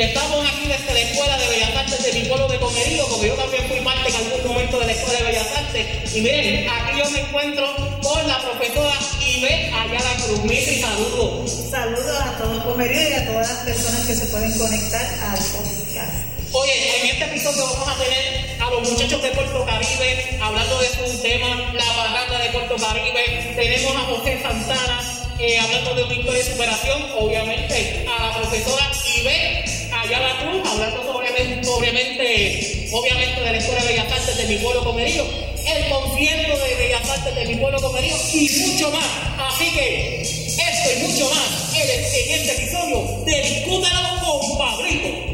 Estamos aquí desde la Escuela de Bellas Artes de mi pueblo de Comerío, porque yo también fui parte en algún momento de la Escuela de Bellas Artes. Y miren, aquí yo me encuentro con la profesora Ibe Ayala Cruz. Mitri, saludos. Saludos a todo Comerío y a todas las personas que se pueden conectar al podcast. Oye, en este episodio vamos a tener a los muchachos de Puerto Caribe hablando de su tema, la barranda de Puerto Caribe. Tenemos a José Santana eh, hablando de una historia de superación, obviamente, a la profesora Ibe Cruz, hablando sobre, obviamente, obviamente de la Escuela de Bellas Artes de mi pueblo comerío, el concierto de Bellas Artes de mi pueblo comerío y mucho más. Así que esto y mucho más en, en este episodio de con Pablito.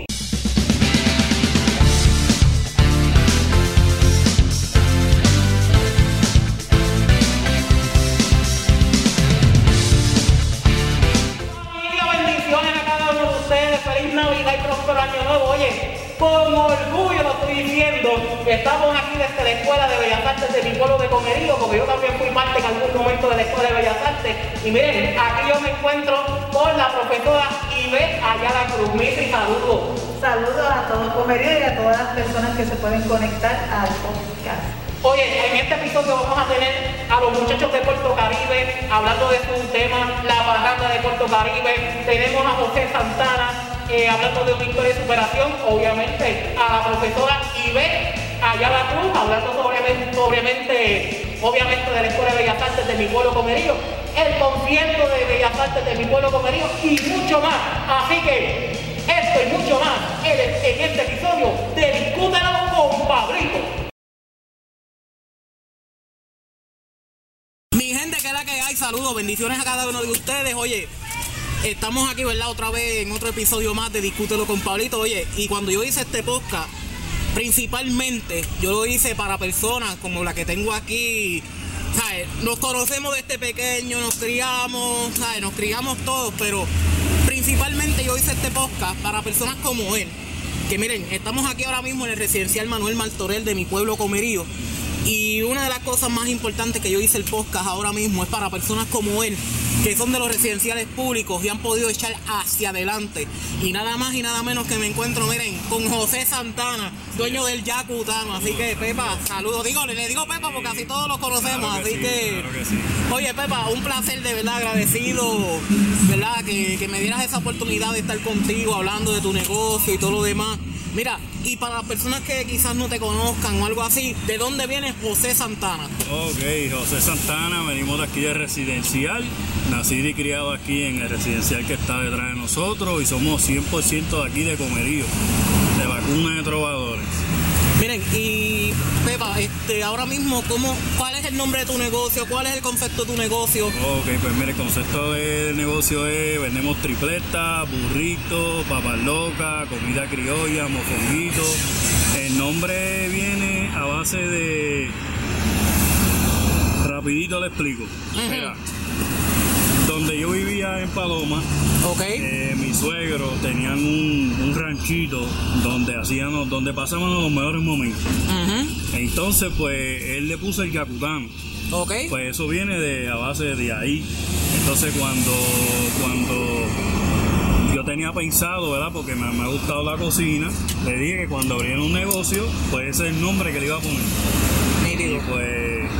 Con orgullo lo estoy diciendo. Estamos aquí desde la Escuela de Bellas Artes de mi pueblo de Comerío, porque yo también fui parte en algún momento de la Escuela de Bellas Artes. Y miren, aquí yo me encuentro con la profesora Ibe Ayala Cruz. Mitri, saludos. Saludos a todo Comerío y a todas las personas que se pueden conectar al podcast. Oye, en este episodio vamos a tener a los muchachos de Puerto Caribe hablando de su tema, la barranda de Puerto Caribe. Tenemos a José Santana eh, hablando de una historia de superación, obviamente, a la profesora Ibe Ayala Cruz hablando obviamente, obviamente de la Escuela de Bellas Artes de mi pueblo comerío, el concierto de Bellas Artes de mi pueblo comerío y mucho más. Así que esto y mucho más en, este episodio de Discútelo con Pablito. Mi gente, que la que hay, saludos, bendiciones a cada uno de ustedes. Oye, estamos aquí, ¿verdad? Otra vez en otro episodio más de Discútelo con Pablito. Oye, y cuando yo hice este podcast, principalmente yo lo hice para personas como la que tengo aquí. ¿sabes? Nos conocemos desde pequeño, nos criamos, ¿sabes? nos criamos todos, pero principalmente yo hice este podcast para personas como él. Que miren, estamos aquí ahora mismo en el residencial Manuel Martorell de mi pueblo Comerío. Y una de las cosas más importantes que yo hice el podcast ahora mismo es para personas como él, que son de los residenciales públicos y han podido echar hacia adelante. Y nada más y nada menos que me encuentro, miren, con José Santana, dueño del Yacutano. Así que, Pepa, saludos. Digo, le digo Pepa porque así todos lo conocemos. Claro que así sí, que, claro que sí. oye, Pepa, un placer de verdad, agradecido, ¿verdad? Que, que me dieras esa oportunidad de estar contigo hablando de tu negocio y todo lo demás. Mira, y para las personas que quizás no te conozcan o algo así, ¿de dónde viene José Santana? Ok, José Santana, venimos de aquí de residencial, nacido y criado aquí en el residencial que está detrás de nosotros y somos 100% de aquí de Comerío, de vacuna de trovadores. Miren, y Pepa, este, ahora mismo, ¿cómo, ¿cuál es el nombre de tu negocio? ¿Cuál es el concepto de tu negocio? Ok, pues mire, el concepto del negocio es, vendemos tripletas, burritos, papas locas, comida criolla, mofonguito. El nombre viene a base de... Rapidito le explico. Mira, donde yo en Paloma, Ok. eh, mi suegro tenían un, un ranchito donde hacíamos, donde pasábamos los mejores momentos. Entonces, pues, él le puso el Yacutano. Ok. Pues eso viene de a base de ahí. Entonces cuando cuando yo tenía pensado, ¿verdad? Porque me, me ha gustado la cocina, le dije que cuando abriera un negocio, pues ese es el nombre que le iba a poner. Y pues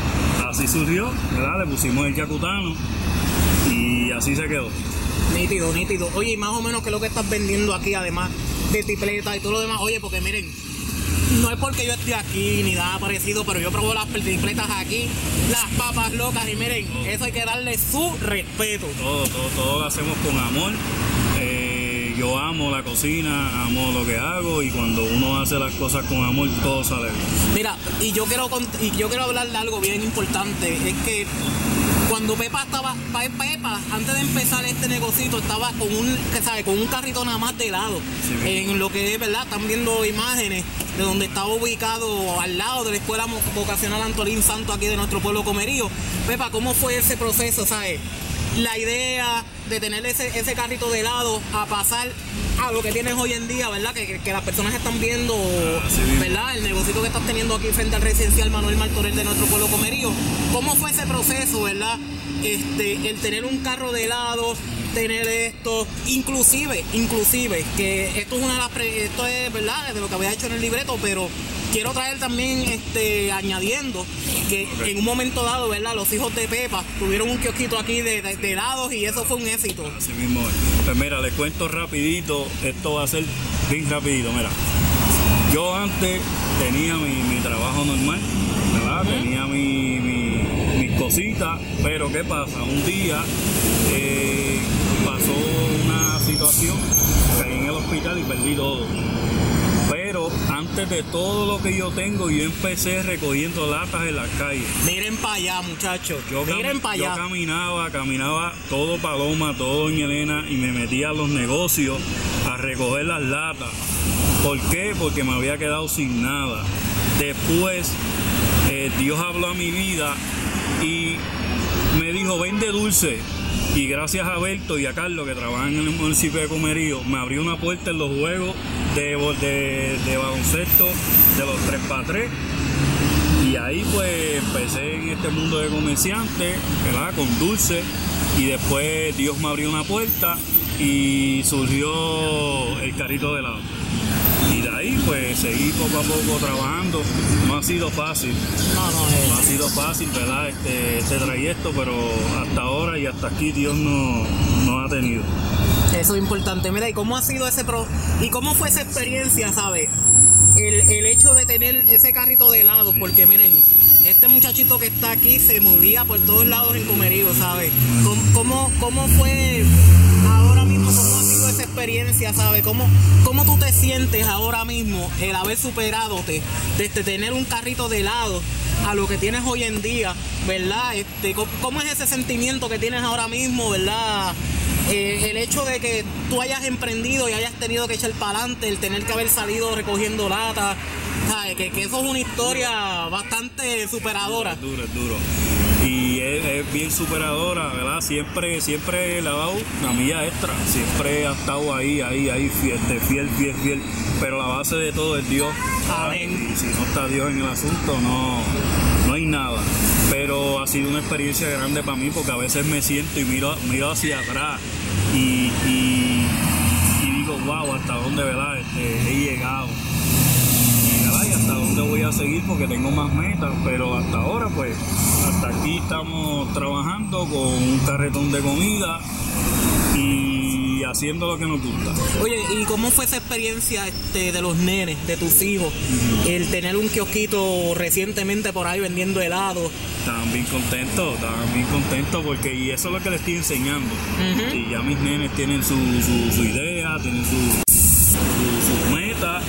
así surgió, ¿verdad? Le pusimos el Yacutano así se quedó. Nítido, nítido. Oye, y más o menos, ¿qué es lo que estás vendiendo aquí, además de tripleta y todo lo demás? Oye, porque miren, no es porque yo esté aquí ni nada parecido, pero yo probé las tripletas aquí, las papas locas, y miren, eso hay que darle su respeto. Todo, todo, todo lo hacemos con amor. Eh, yo amo la cocina, amo lo que hago y cuando uno hace las cosas con amor, todo sale bien. Mira, y yo quiero y yo quiero hablar de algo bien importante, es que cuando Pepa estaba, Pa- Pepa, antes de empezar este negocito, estaba con un, sabe, con un carrito nada más de lado. Sí, en lo que es, ¿verdad? Están viendo imágenes de donde estaba ubicado al lado de la escuela vocacional Antolín Santo aquí de nuestro pueblo Comerío. Pepa, ¿cómo fue ese proceso, sabes? La idea de tener ese, ese carrito de lado a pasar a lo que tienes hoy en día, ¿verdad? Que, que- que las personas están viendo, mismo. ¿verdad? El negocito que estás teniendo aquí frente al residencial Manuel Martorell de nuestro pueblo Comerío. ¿Cómo fue ese proceso, verdad? Este, el tener un carro de helado, tener esto, inclusive, inclusive, que esto es una de las, pre- esto es verdad, de lo que había hecho en el libreto, pero quiero traer también, este, añadiendo que en un momento dado, ¿verdad? Los hijos de Pepa tuvieron un kiosquito aquí de, de- de helados y eso fue un éxito. Así mismo es. Pues mira, les cuento rapidito, esto va a ser bien rapidito, mira. Yo antes tenía mi, mi trabajo normal, ¿verdad? Tenía mi, mi- mis cositas, pero ¿qué pasa? Un día eh, situación, caí en el hospital y perdí todo. Pero antes de todo lo que yo tengo, yo empecé recogiendo latas en las calles. Miren para allá, muchachos. Yo, Miren para yo allá. caminaba, caminaba todo Paloma, todo Doña Elena y me metía a los negocios a recoger las latas. ¿Por qué? Porque me había quedado sin nada. Después eh, Dios habló a mi vida y me dijo, vende dulce. Y gracias a Berto y a Carlos que trabajan en el municipio de Comerío, me abrió una puerta en los juegos de, baloncesto de los 3x3 y ahí pues empecé en este mundo de comerciante, ¿verdad? Con dulce. Y después Dios me abrió una puerta y surgió el carrito de helado. Ahí pues seguí poco a poco trabajando. No ha sido fácil, No, no, eh, no ha sido fácil, ¿verdad? Este, este trayecto, pero hasta ahora y hasta aquí Dios no, no ha tenido. Eso es importante. Mira, ¿y cómo ha sido ese pro y cómo fue esa experiencia, sabes? El, el hecho de tener ese carrito de helado, porque miren, este muchachito que está aquí se movía por todos lados en Comerío, ¿sabes? ¿Cómo, cómo, cómo fue ahora experiencia, ¿sabes? ¿Cómo, ¿Cómo tú te sientes ahora mismo el haber superado desde tener un carrito de helado a lo que tienes hoy en día, ¿verdad? Este, ¿cómo, es ese sentimiento que tienes ahora mismo, ¿verdad? Eh, el hecho de que tú hayas emprendido y hayas tenido que echar para adelante, el tener que haber salido recogiendo ¿sabes? Que, eso es una historia bastante superadora. Duro, duro. Es, es bien superadora, ¿verdad? Siempre, siempre le ha dado una milla extra. Siempre ha estado ahí, ahí, ahí, fiel, fiel, fiel, fiel. Pero la base de todo es Dios. Amén. Y si no está Dios en el asunto, no, no hay nada. Pero ha sido una experiencia grande para mí porque a veces me siento y miro, miro hacia atrás y, y, y digo, wow, hasta dónde, ¿verdad? Este, he llegado a seguir porque tengo más metas, pero hasta ahora pues, hasta aquí estamos trabajando con un carretón de comida y haciendo lo que nos gusta. Oye, ¿y cómo fue esa experiencia este, de los nenes, de tus hijos? El tener un kiosquito recientemente por ahí vendiendo helado. Estaban bien contentos, estaban bien contentos porque y eso es lo que les estoy enseñando. Y ya mis nenes tienen su, su, su idea, tienen su, su, sus metas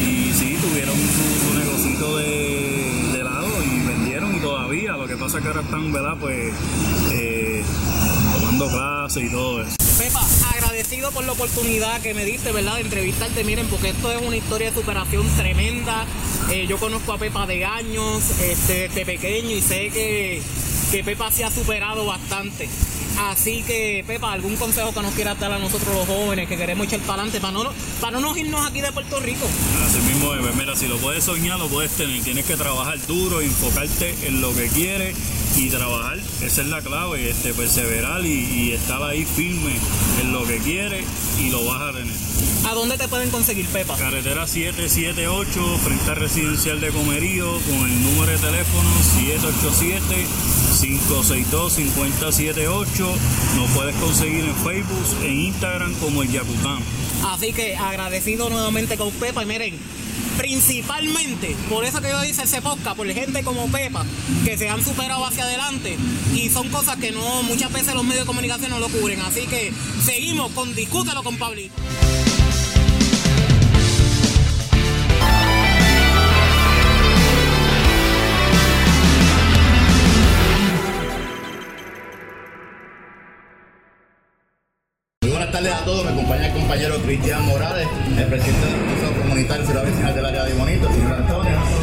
y sí, tuvieron su, su negocito de, de helado y vendieron y todavía. Lo que pasa que ahora están, ¿verdad? Pues eh, tomando clases y todo eso. Pepa, agradecido por la oportunidad que me diste, ¿verdad? De entrevistarte, miren, porque esto es una historia de superación tremenda. Eh, yo conozco a Pepa de años, este, desde pequeño, y sé que, que Pepa se ha superado bastante. Así que, Pepa, ¿algún consejo que nos quieras dar a nosotros los jóvenes que queremos echar para adelante para no, para no nos irnos aquí de Puerto Rico? Así mismo es, mira, si lo puedes soñar, lo puedes tener. Tienes que trabajar duro, enfocarte en lo que quieres y trabajar. Esa es la clave, este, perseverar y, y estar ahí firme en lo que quieres y lo vas a tener. ¿A dónde te pueden conseguir, Pepa? Carretera 778, frente al residencial de Comerío, con el número de teléfono 787-562-5078. Nos puedes conseguir en Facebook, en Instagram como el Yacután. Así que agradecido nuevamente con Pepa y miren, principalmente, por eso que yo hice ese podcast, por gente como Pepa, que se han superado hacia adelante y son cosas que no muchas veces los medios de comunicación no lo cubren. Así que seguimos con Discútelo con Pablito. Tardes a todos, me acompaña el compañero Cristian Morales, el presidente del Consejo Comunitario Ciudad Vecinal del área de Bonito, señor Antonio.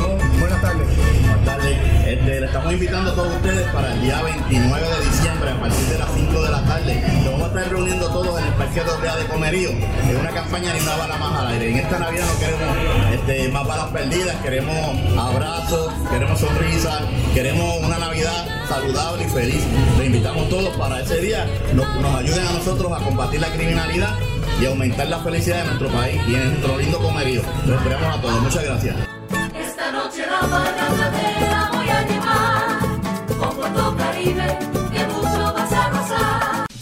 Este, le estamos invitando a todos ustedes para el día 29 de diciembre a partir de las 5 de la tarde. Lo vamos a estar reuniendo todos en el Parque Doble A de Comerío en una campaña ni una bala más al aire. En esta Navidad no queremos este, más balas perdidas, queremos abrazos, queremos sonrisas, queremos una Navidad saludable y feliz. Les invitamos todos para ese día, nos, nos ayuden a nosotros a combatir la criminalidad y aumentar la felicidad de nuestro país y en nuestro lindo comerío. Los esperamos a todos. Muchas gracias. Puerto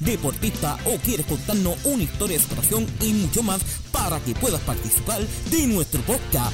deportista o quieres contarnos una historia de superación y mucho más para que puedas participar de nuestro podcast.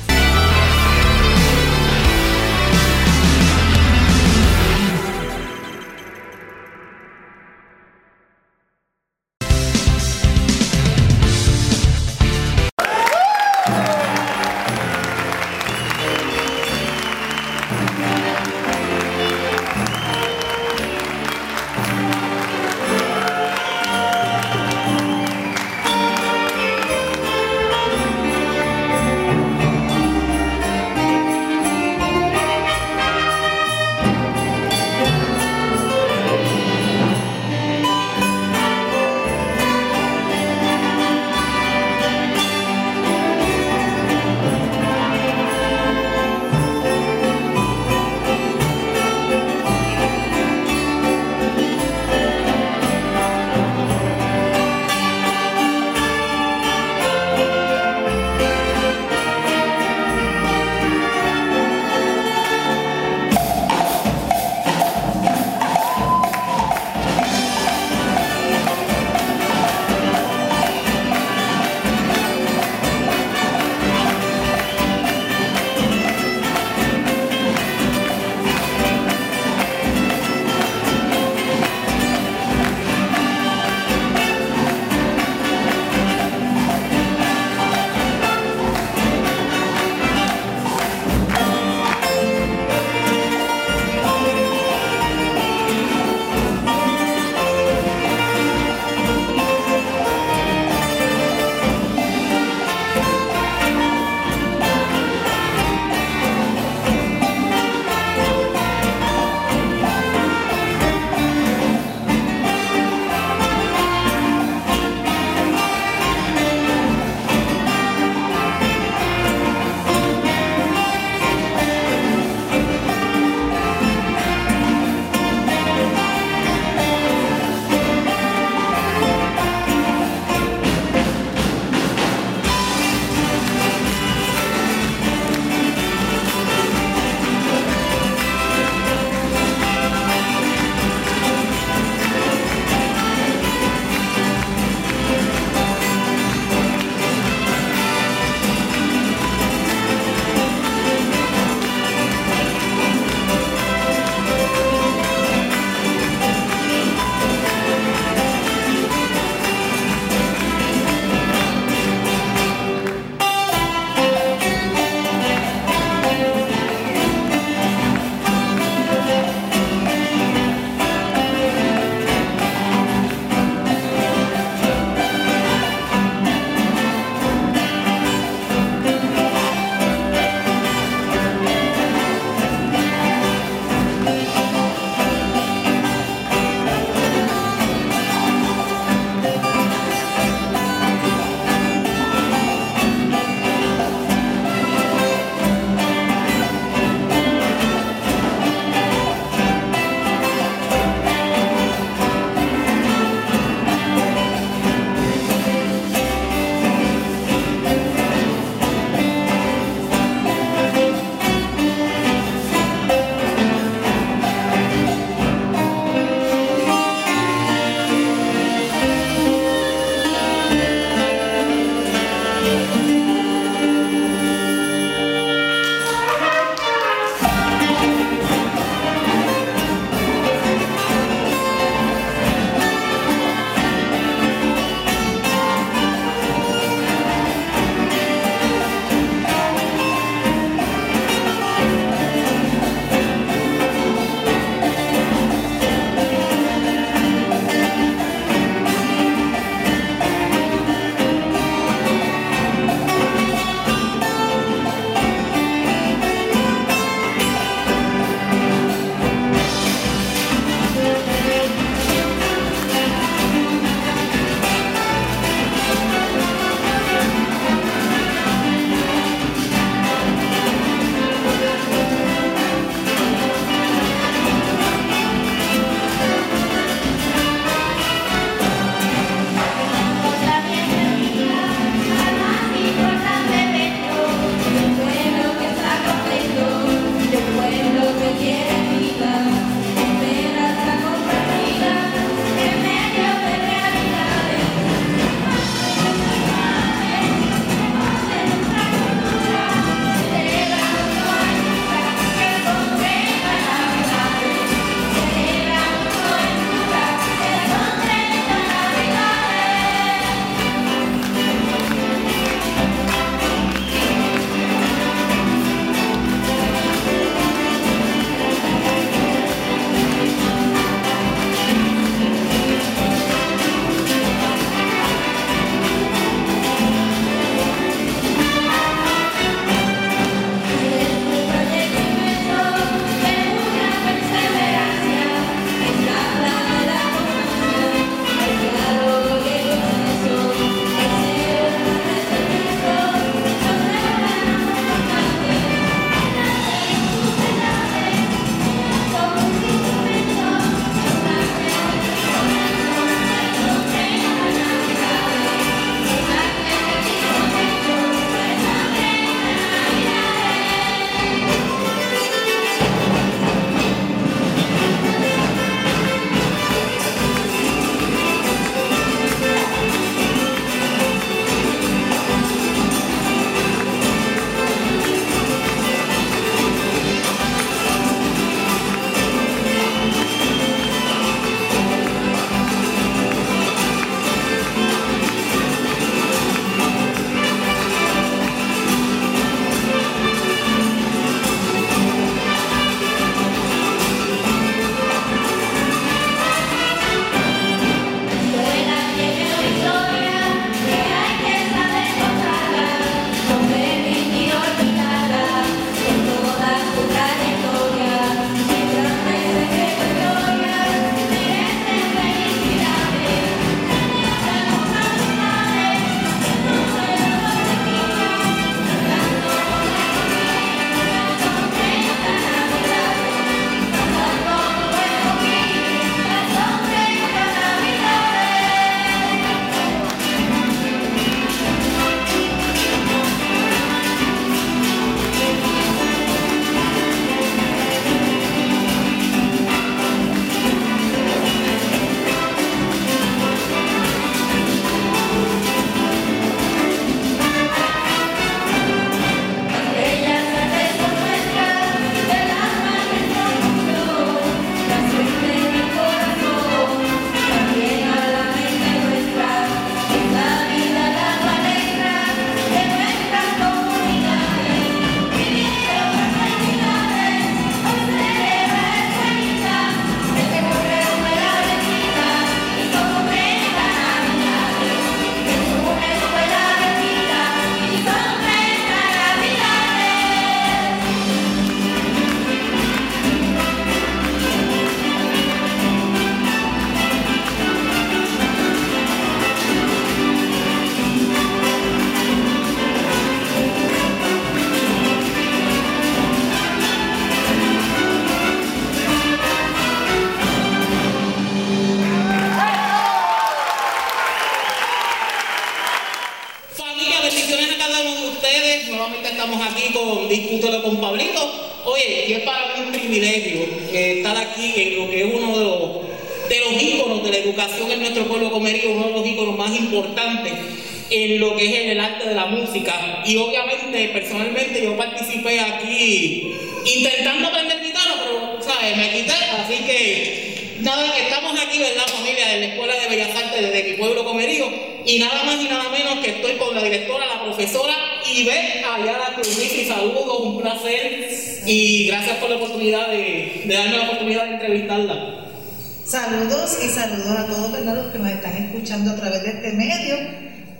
Escuchando a través de este medio.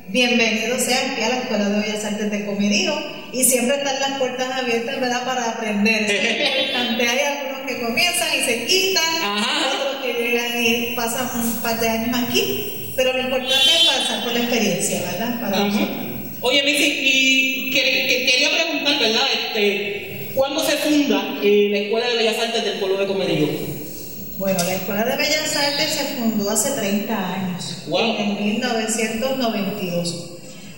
Bienvenidos sean aquí a la Escuela de Bellas Artes de Comerío y siempre están las puertas abiertas ¿verdad? para aprender. Hay algunos que comienzan y se quitan, Ajá. otros que llegan y pasan un par de años aquí, pero lo importante es pasar por la experiencia, ¿verdad? Para. Oye, Missy, y que- que- quería preguntar, ¿verdad? Este, ¿Cuándo se funda eh, la Escuela de Bellas Artes del pueblo de Comerío? Bueno, la Escuela de Bellas Artes se fundó hace 30 años, Wow. en 1992.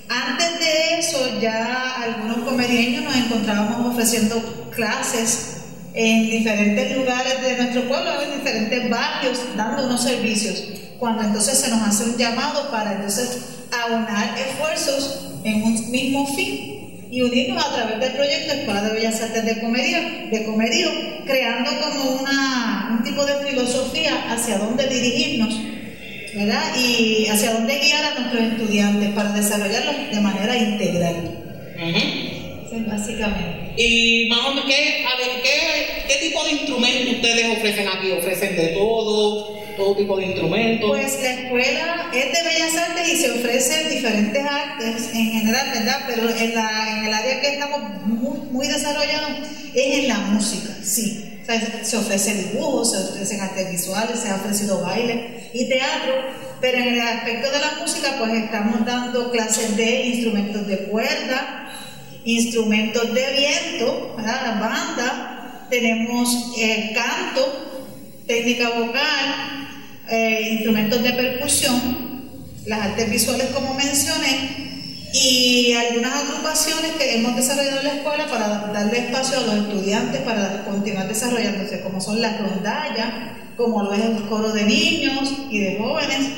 Antes de eso, ya algunos comediantes nos encontrábamos ofreciendo clases en diferentes lugares de nuestro pueblo, en diferentes barrios, dando unos servicios. Cuando entonces se nos hace un llamado para entonces aunar esfuerzos en un mismo fin y unirnos a través del proyecto Escuela de Bellas Artes de Comerío creando como una, un tipo de filosofía hacia dónde dirigirnos, ¿verdad? Y hacia dónde guiar a nuestros estudiantes para desarrollarlos de manera integral. Básicamente. Y más o menos, ¿qué, a ver, ¿qué, qué tipo de instrumentos ustedes ofrecen aquí? ¿Ofrecen de todo? ¿Todo tipo de instrumentos? Pues la escuela es de Bellas Artes y se ofrecen diferentes artes en general, ¿verdad? Pero en, la, en el área que estamos muy, muy desarrollados es en la música, sí. O sea, se ofrece dibujo, se ofrecen artes visuales, se ha ofrecido baile y teatro, pero en el aspecto de la música pues estamos dando clases de instrumentos de cuerda, instrumentos de viento, ¿verdad? La banda, tenemos eh, canto, técnica vocal, eh, instrumentos de percusión, las artes visuales como mencioné, y algunas agrupaciones que hemos desarrollado en la escuela para darle espacio a los estudiantes para continuar desarrollándose, como son las rondallas, como lo es el coro de niños y de jóvenes,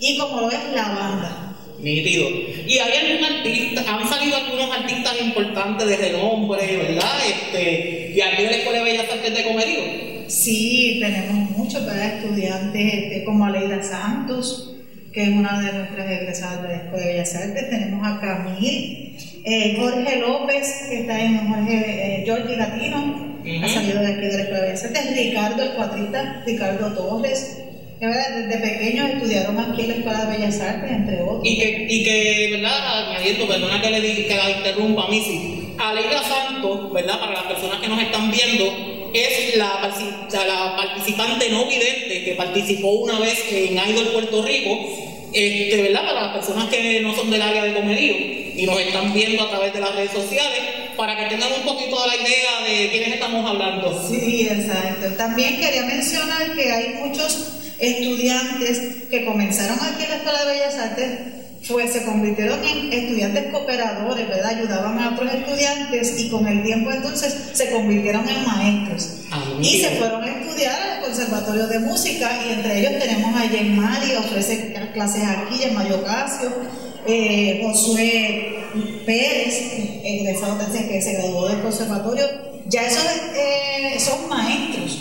y como lo es la banda. Nítido. ¿Y hay algún artista, han salido algunos artistas importantes de renombre, ¿verdad? Este, de aquí de la Escuela de Bellas Artes de Comerío. Sí, tenemos muchos ¿verdad? estudiantes este, como Aleida Santos, que es una de nuestras egresadas de la Escuela de Bellas Artes. Tenemos a Camil, eh, Jorge López, que está en Jorge, eh, Latino, ha salido de aquí de la Escuela de Bellas Artes. Ricardo, el cuatrista, Ricardo Torres. que, ¿verdad? Desde pequeños estudiaron aquí en la Escuela de Bellas Artes, entre otros. Y que, y que ¿verdad? Añadiendo, perdona que le que la interrumpa a mí, sí. Aleida Santos, ¿verdad? Para las personas que nos están viendo, es la, la participante no vidente que participó una vez en Idol Puerto Rico, este, ¿verdad? Para las personas que no son del área de comerío y nos están viendo a través de las redes sociales, para que tengan un poquito de la idea de quiénes estamos hablando. Sí, exacto. También quería mencionar que hay muchos estudiantes que comenzaron aquí en la Escuela de Bellas Artes, pues se convirtieron en estudiantes cooperadores, ¿verdad? Ayudaban a otros estudiantes y con el tiempo entonces se convirtieron en maestros. Ah, Y se fueron a estudiar al Conservatorio de Música y entre ellos tenemos a Jen Mari, ofrece clases aquí, Mario Ocasio, eh, Josué Pérez, egresado que se graduó del conservatorio. Ya esos eh, son maestros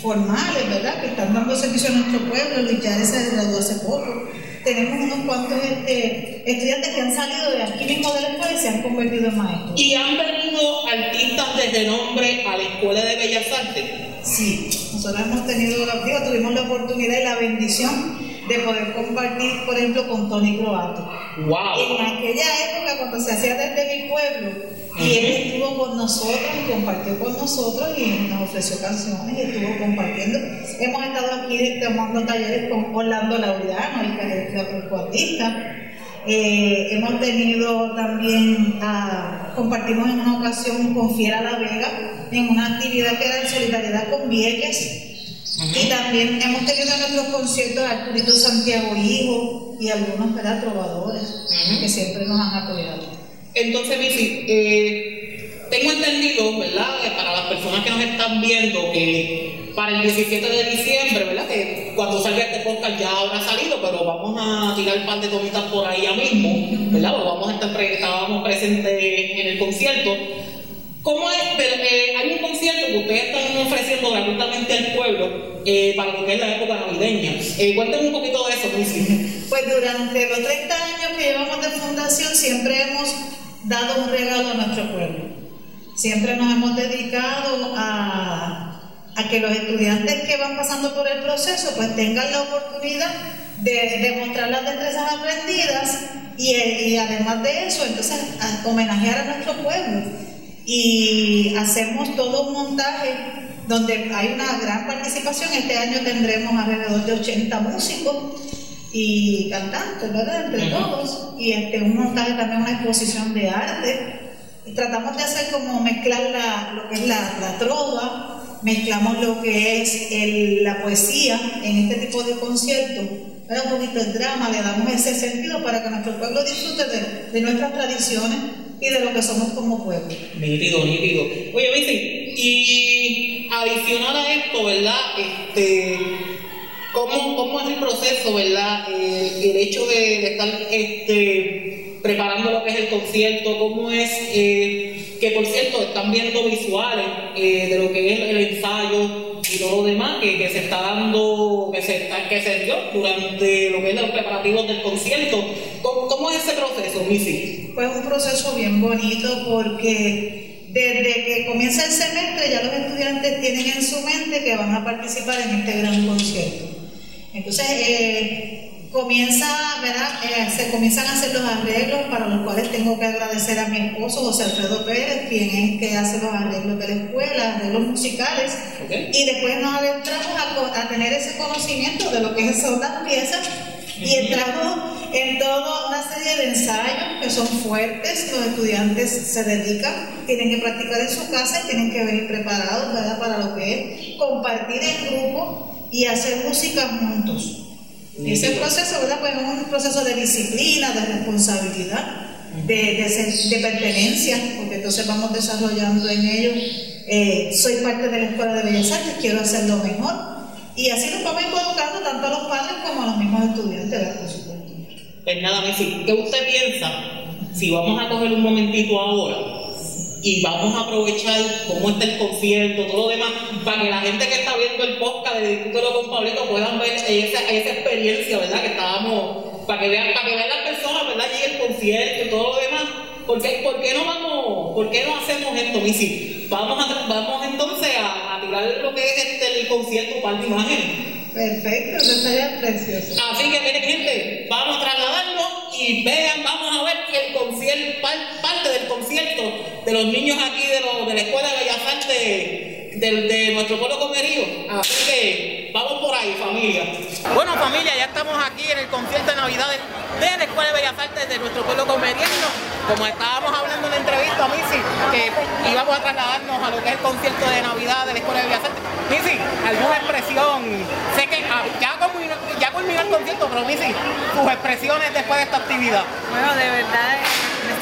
formales, ¿verdad? Que están dando servicio a nuestro pueblo. Luis Yares se graduó hace poco. Tenemos unos cuantos este, estudiantes que han salido de aquí mismo de la escuela y se han convertido en maestros. Y han venido artistas de renombre a la Escuela de Bellas Artes. Sí, nosotros hemos tenido la, digo, tuvimos la oportunidad y la bendición de poder compartir, por ejemplo, con Tony Croato. ¡Wow! En aquella época, cuando se hacía desde mi pueblo, y él estuvo con nosotros y compartió con nosotros y nos ofreció canciones y estuvo compartiendo. Hemos estado aquí tomando talleres con Orlando Laureano, el que. Eh, hemos tenido también, ah, compartimos en una ocasión con Fiera La Vega en una actividad que era en solidaridad con Vieques. Y también hemos tenido en nuestros conciertos a Arturito Santiago Hijo y algunos ¿verdad? trovadores que siempre nos han apoyado. Entonces, Missy, eh, tengo entendido, ¿verdad? para las personas que nos están viendo, que para el 17 de diciembre, ¿verdad? Que cuando salga este podcast ya habrá salido, pero vamos a tirar un par de tomitas por ahí ya mismo, ¿verdad? Vamos a estar estábamos presentes en el concierto. ¿Cómo es? Pero, eh, hay un concierto que ustedes están ofreciendo gratuitamente al pueblo eh, para lo que es la época navideña. Eh, un poquito de eso, Missy. Pues durante los 30 años que llevamos de fundación siempre hemos dado un regalo a nuestro pueblo. Siempre nos hemos dedicado a, a que los estudiantes que van pasando por el proceso pues tengan la oportunidad de, de mostrar las destrezas aprendidas y, y además de eso entonces homenajear a nuestro pueblo. Y hacemos todo un montaje donde hay una gran participación. Este año tendremos alrededor de 80 músicos y cantantes, ¿verdad? Entre todos. Y este, un montaje también, una exposición de arte. Y tratamos de hacer como mezclar la- lo que es la, la trova, mezclamos lo que es el- la poesía en este tipo de conciertos. Era un poquito el drama, le damos ese sentido para que nuestro pueblo disfrute de, de nuestras tradiciones y de lo que somos como pueblo. Nítido, nítido. Oye, Missy, y adicional a esto, ¿verdad? Este, ¿cómo, cómo es el proceso, ¿verdad? El, el hecho de, estar este, preparando lo que es el concierto, ¿cómo es? eh, que por cierto, están viendo visuales eh, de lo que es el ensayo y todo lo demás que, que se está dando, que se, que se dio durante lo que es los preparativos del concierto. ¿Cómo, es ese proceso, Missy? Fue un proceso bien bonito porque desde que comienza el semestre ya los estudiantes tienen en su mente que van a participar en este gran concierto. Entonces eh, comienza, ¿verdad? Eh, se comienzan a hacer los arreglos para los cuales tengo que agradecer a mi esposo José Alfredo Pérez, quien es el que hace los arreglos de la escuela, arreglos musicales. Y después nos adentramos a, a tener ese conocimiento de lo que son las piezas y entramos en toda una serie de ensayos que son fuertes, los estudiantes se dedican, tienen que practicar en su casa y tienen que venir preparados ¿verdad? para lo que es compartir en grupo y hacer música juntos. Y ese proceso, ¿verdad? Pues es un proceso de disciplina, de responsabilidad, de, de pertenencia, porque entonces vamos desarrollando en ello. eh, soy parte de la Escuela de Bellas Artes, quiero hacerlo mejor. Y así nos vamos involucrando tanto a los padres como a los mismos estudiantes, ¿verdad? Por supuesto. Pues nada, Messi, ¿qué usted piensa? Si vamos a coger un momentito ahora y vamos a aprovechar cómo está el concierto, todo lo demás, para que la gente que está viendo el podcast de Discútelo con Pablito puedan ver esa, esa experiencia, ¿verdad? Que estábamos, para que vean, para que vean las personas, ¿verdad? Allí el concierto y todo lo demás. ¿Por qué, por qué no vamos, por qué no hacemos esto, Missy? Vamos, a, vamos entonces a, a tirar lo que es este, el concierto para la imagen. Perfecto, eso estaría precioso. Así que miren gente, vamos a trasladarnos y vean, vamos a ver el concierto, par- parte del concierto de los niños aquí de, lo- de la Escuela de Bellas Artes de, nuestro pueblo comerío. Así que vamos por ahí, familia. Bueno, familia, ya estamos aquí en el concierto de Navidad de la Escuela de Bellas Artes de nuestro pueblo comeriano. Como estábamos hablando en la entrevista a Missy, que íbamos a trasladarnos a lo que es el concierto de Navidad de la Escuela de Bellas Artes. Missy, ¿alguna expresión? Sé que ah, ya, culminó, ya culminó el concierto, pero Missy, tus expresiones después de esta actividad. Bueno, de verdad eh,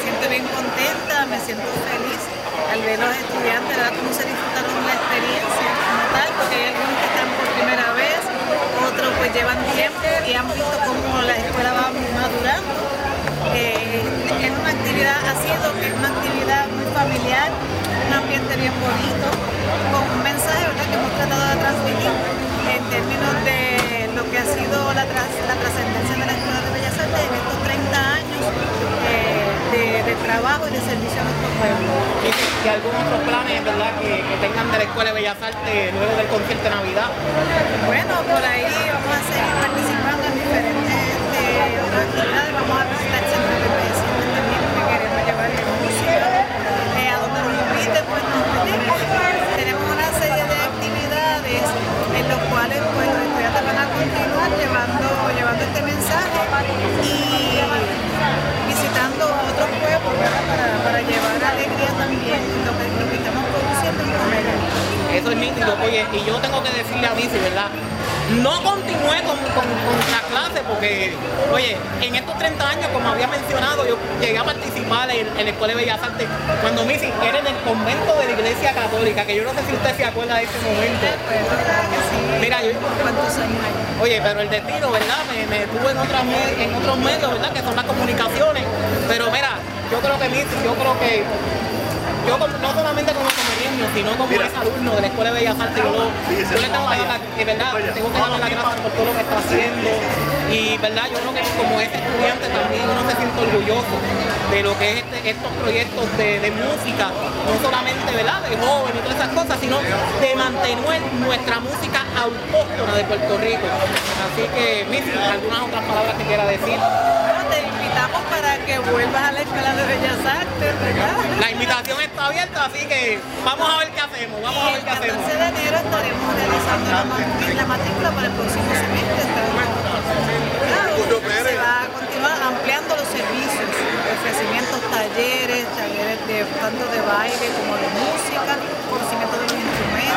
siento bien contenta, me siento feliz al ver los estudiantes, ¿verdad? Cómo se disfrutaron la experiencia como tal, porque hay algunos que están por primera vez, otros pues llevan tiempo y han visto cómo la escuela va madurando. Eh, es una actividad, ha sido es una actividad muy familiar, un ambiente bien bonito, con un mensaje ¿verdad? que hemos tratado de transmitir en términos de lo que ha sido la, tras- la trascendencia de la Escuela de Bellas Artes en estos 30 años eh, de, de trabajo y de servicio a nuestro pueblo. ¿y algún otro planes, verdad, que, que tengan de la Escuela de Bellas Artes luego del concierto de Navidad? Bueno, por ahí vamos a seguir participando en diferentes este, otras actividades. Vamos a visitar el centro de BPS también, que queremos llevarle música. Eh, a donde nos inviten, pues nos metemos. Tenemos una serie de actividades en los cuales pues, los estudiantes van a continuar llevando, llevando este mensaje y también en lo que, lo que estamos produciendo en Comedia. Eso es nítido, oye, y yo tengo que decirle a Missy, ¿verdad? no continué con, con, con la clase porque, oye, en estos 30 años, como había mencionado, yo llegué a participar en, en la Escuela de Bellas Artes cuando Missy era en el convento de la Iglesia Católica, que yo no sé si usted se acuerda de ese momento. ¿Verdad que sí? Mira, yo, ¿Cuántos años? Oye, pero el destino, ¿verdad? Me, me tuvo en, otras en otros medios, ¿verdad? Que son las comunicaciones. Pero mira, yo creo que Missy, yo creo que yo no solamente como comediante, sino como ex alumno de la Escuela de Bellas Artes, yo, lo- yo le tengo que dar la, ¿verdad? Tengo que darle las gracias por todo lo que está haciendo. Y verdad, yo creo que como ese estudiante también uno se siente orgulloso de lo que es este- estos proyectos de, de música, no solamente ¿verdad? de joven y todas esas cosas, sino de mantener nuestra música autóctona de Puerto Rico. Así que, Missy, algunas otras palabras que quiera decir. Para que vuelvas a la Escuela de Bellas Artes, ¿verdad? La invitación está abierta, así que vamos a ver qué hacemos, vamos a ver el qué hacemos. 14 de enero estaremos realizando la, ma- la matrícula para el próximo semestre. Claro, se va a continuar ampliando los servicios, ofrecimientos, talleres, talleres de tanto de baile como de música, conocimiento de los instrumentos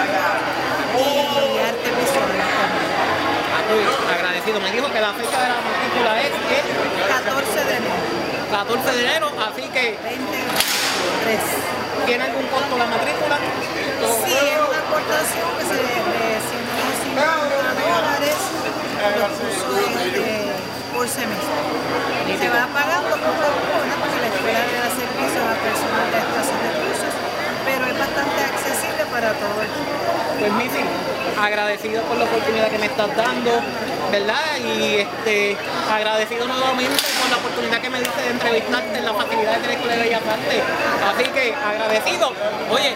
y arte visual. Uy, agradecido. Me dijo que la fecha de la matrícula es el 14 de enero, 14 de enero, así que 2023. ¿tiene algún costo la matrícula? Sí, es una aportación que se de 150 dólares este, por semestre. Se va pagando poco a poco, ¿no? porque la escuela le da servicios a personas de escasos recursos, pero es bastante accesible para todo el mundo. Pues Missy, agradecido por la oportunidad que me estás dando, ¿verdad? Y este, agradecido nuevamente por la oportunidad que me diste de entrevistarte en las facilidades de la Escuela de Bellas Artes. Así que agradecido. Oye,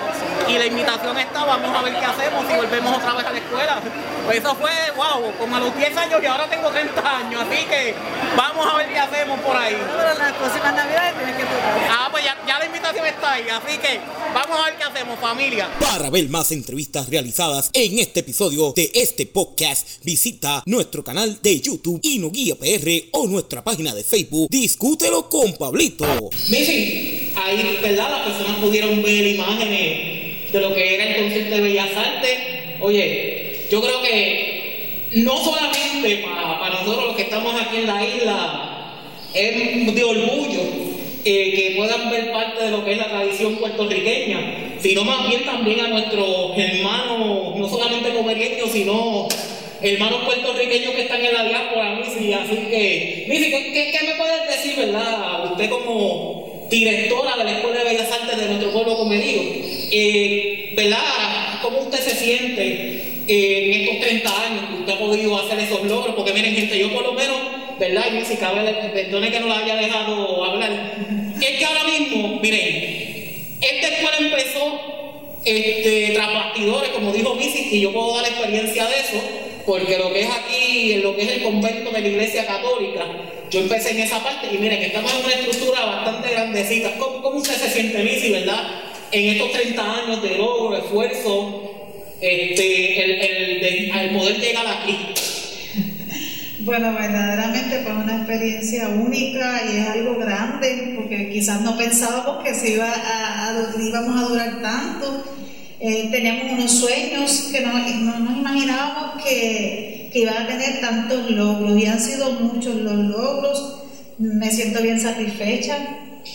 y la invitación está, vamos a ver qué hacemos si volvemos otra vez a la escuela. Pues eso fue, wow, como a los 10 años y ahora tengo 30 años, así que vamos a ver qué hacemos por ahí. Pero las próximas navidades tienes que tocar. Ah, pues ya, ya la invitación está ahí, así que vamos a ver qué hacemos, familia. Para ver más entrevistas realizadas en este episodio de este podcast, visita nuestro canal de YouTube Guía PR o nuestra página de Facebook Discútelo con Pablito. Missy, ahí, ¿verdad? Las personas pudieron ver imágenes de lo que era el concierto de Bellas Artes. Oye, yo creo que no solamente para, para nosotros los que estamos aquí en la isla, es de orgullo eh, que puedan ver parte de lo que es la tradición puertorriqueña, sino más bien también a nuestros hermanos, no solamente comerientos, sino hermanos puertorriqueños que están en la diáspora, Missy. Así que, Missy, ¿qué, me puedes decir, verdad? Usted como directora de la Escuela de Bellas Artes de nuestro pueblo comerío, eh, ¿verdad? ¿Cómo usted se siente en estos 30 años que usted ha podido hacer esos logros? Porque miren, gente, yo por lo menos, ¿verdad? Y si cabe, perdone que no la haya dejado hablar. Es que ahora mismo, miren, esta escuela empezó este, tras bastidores, como dijo Missy, y yo puedo dar experiencia de eso, porque lo que es aquí, lo que es el convento de la iglesia católica, yo empecé en esa parte, y miren, estamos en una estructura bastante grandecita. ¿Cómo, cómo usted se siente, Missy, verdad? En estos 30 años de logro, esfuerzo, este, el, poder llegar aquí. Bueno, verdaderamente fue una experiencia única y es algo grande, porque quizás no pensábamos que se iba a, íbamos a durar tanto. Eh, teníamos unos sueños que no, no nos imaginábamos que, que iban a tener tantos logros y han sido muchos los logros. Me siento bien satisfecha,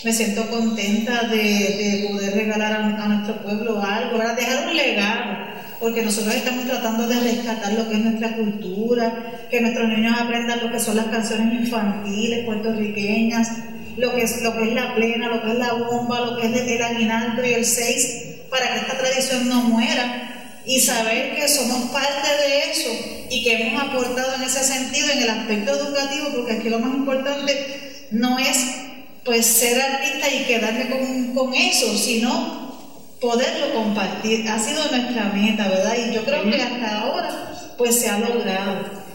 me siento contenta de, de poder regalar a, a nuestro pueblo algo, ¿verdad? dejar un legado porque nosotros estamos tratando de rescatar lo que es nuestra cultura, que nuestros niños aprendan lo que son las canciones infantiles puertorriqueñas, lo que es, lo que es la plena, lo que es la bomba, lo que es el aguinaldo y el seis, para que esta tradición no muera. Y saber que somos parte de eso y que hemos aportado en ese sentido en el aspecto educativo, porque aquí lo más importante no es pues ser artista y quedarme con, con eso, sino poderlo compartir. Ha sido nuestra meta, ¿verdad? Y yo creo que hasta ahora pues se ha logrado.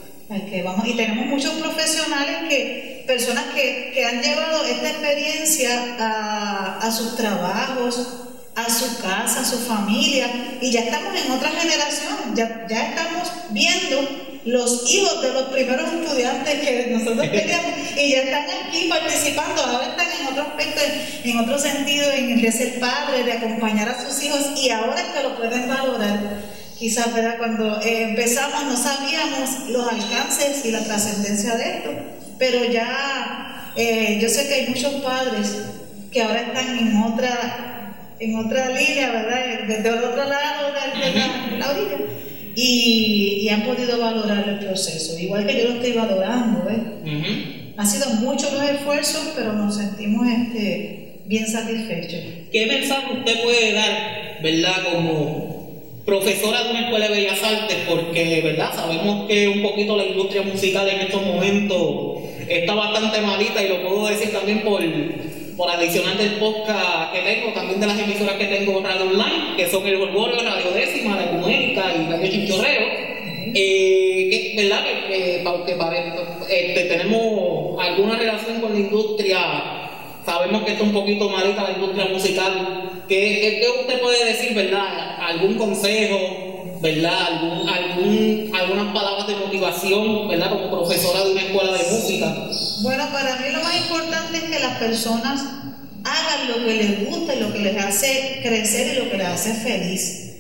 Que vamos, y tenemos muchos profesionales que, personas que, que han llevado esta experiencia a, a sus trabajos, a su casa, a su familia, y ya estamos en otra generación, ya, ya estamos viendo los hijos de los primeros estudiantes que nosotros teníamos y ya están aquí participando, ahora están en otro aspecto, en otro sentido, en el de ser padre, de acompañar a sus hijos y ahora es que lo pueden valorar, quizás, ¿verdad? Cuando eh, empezamos no sabíamos los alcances y la trascendencia de esto, pero ya eh, yo sé que hay muchos padres que ahora están en otra, en otra línea, ¿verdad? Desde el otro lado de, de la, de la orilla. Y, y han podido valorar el proceso, igual que yo lo estoy valorando, ¿ves? Ujú. Han sido muchos los esfuerzos, pero nos sentimos este, bien satisfechos. ¿Qué mensaje usted puede dar, verdad, como profesora de una escuela de bellas artes? Porque, verdad, sabemos que un poquito la industria musical en estos momentos está bastante malita y lo puedo decir también por, por adicional del podcast que tengo, también de las emisoras que tengo en Radio Online, que son el Gorgoro, Radio Décima, La Ecuménica y Radio Chinchorreo. Eh, que, ¿verdad? Que, pa- que pare- este, tenemos alguna relación con la industria sabemos que está un poquito malita la industria musical. ¿Qué, qué, qué usted puede decir, verdad? ¿Algún consejo, verdad? ¿Algún, algún, algunas palabras de motivación, verdad? Como profesora de una escuela de música. Bueno, para mí lo más importante es que las personas hagan lo que les gusta lo que les hace crecer y lo que les hace feliz.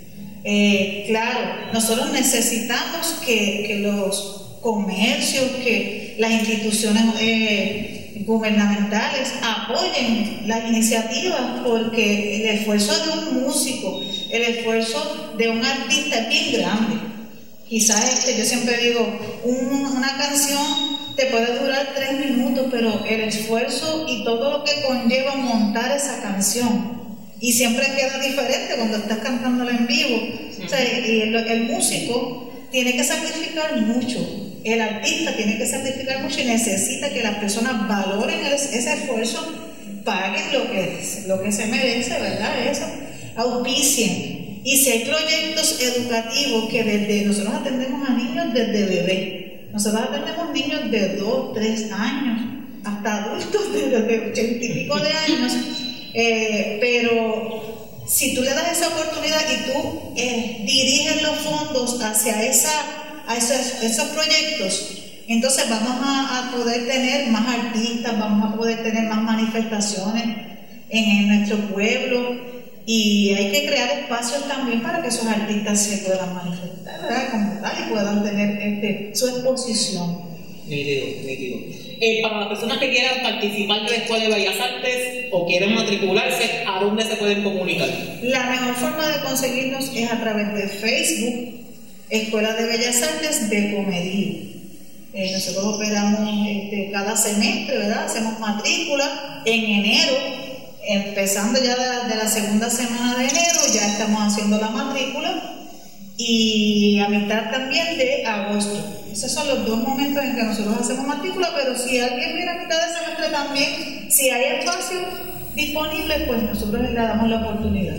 Eh, claro, nosotros necesitamos que, que los comercios, que las instituciones eh, gubernamentales apoyen las iniciativas porque el esfuerzo de un músico, el esfuerzo de un artista es bien grande. Quizás este, yo siempre digo, un- una canción te puede durar tres minutos, pero el esfuerzo y todo lo que conlleva montar esa canción, y siempre queda diferente cuando estás cantándola en vivo. Y el músico tiene que sacrificar mucho, el artista tiene que sacrificar mucho y necesita que las personas valoren ese esfuerzo, paguen lo que, lo que se merece, ¿verdad? Eso, auspicien. Y si hay proyectos educativos que desde nosotros atendemos a niños desde bebé, nosotros atendemos niños de 2, 3 años, hasta adultos de, de 80 y pico de años, eh, pero si tú le das esa oportunidad y tú eh, diriges los fondos hacia esa, a esos, esos proyectos, entonces vamos a, a poder tener más artistas, vamos a poder tener más manifestaciones en, en nuestro pueblo y hay que crear espacios también para que esos artistas se puedan manifestar ¿verdad? como tal y puedan tener este, su exposición. Nítido, nítido. Eh, para las personas que quieran participar de la Escuela de Bellas Artes o quieren matricularse, ¿a dónde se pueden comunicar? La mejor forma de conseguirnos es a través de Facebook, Escuela de Bellas Artes de Comerío. Eh, nosotros operamos este, cada semestre, ¿verdad? Hacemos matrícula en enero, empezando ya de la, de la segunda semana de enero, ya estamos haciendo la matrícula y a mitad también de agosto. Esos son los dos momentos en que nosotros hacemos matrícula, pero si alguien viene a mitad de semestre también, si hay espacios disponibles, pues nosotros le damos la oportunidad.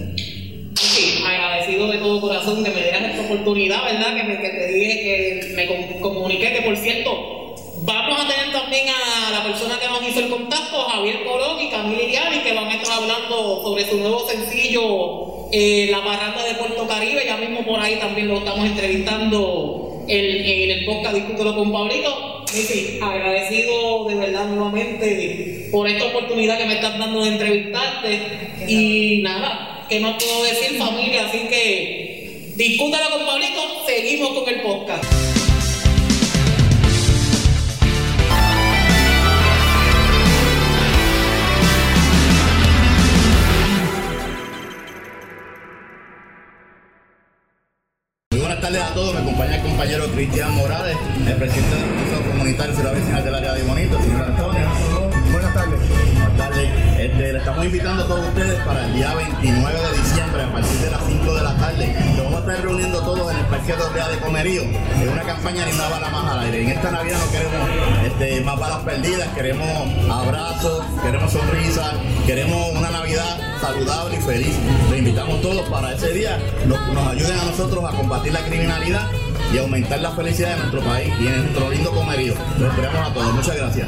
Sí, agradecido de todo corazón que me dieras esta oportunidad, ¿verdad? Que, me, que te dije que me com- comuniqué, que por cierto, vamos a tener también a la persona que nos hizo el contacto, Javier Colón y Camila Iriani, que van a estar hablando sobre su nuevo sencillo, eh, La Barranda de Puerto Caribe. Ya mismo por ahí también lo estamos entrevistando en, el podcast Discútelo con Pablito. Missy, agradecido de verdad nuevamente por esta oportunidad que me estás dando de entrevistarte. Y nada, ¿qué más puedo decir familia? Así que discútalo con Pablito, seguimos con el podcast. Muy buenas tardes a todos, me acompaña el compañero Cristian Morales, el presidente del Consejo Comunitario Ciudad Vecinal del área de Bonito, estamos invitando a todos ustedes para el día 29 de diciembre a partir de las 5 de la tarde. Nos vamos a estar reuniendo todos en el Parque Doblea de Comerío en una campaña ni una bala más al aire. En esta Navidad no queremos este, más balas perdidas, queremos abrazos, queremos sonrisas, queremos una Navidad saludable y feliz. Les invitamos todos para ese día, nos, ayuden a nosotros a combatir la criminalidad y aumentar la felicidad de nuestro país y en nuestro lindo comerío. Los esperamos a todos. Muchas gracias.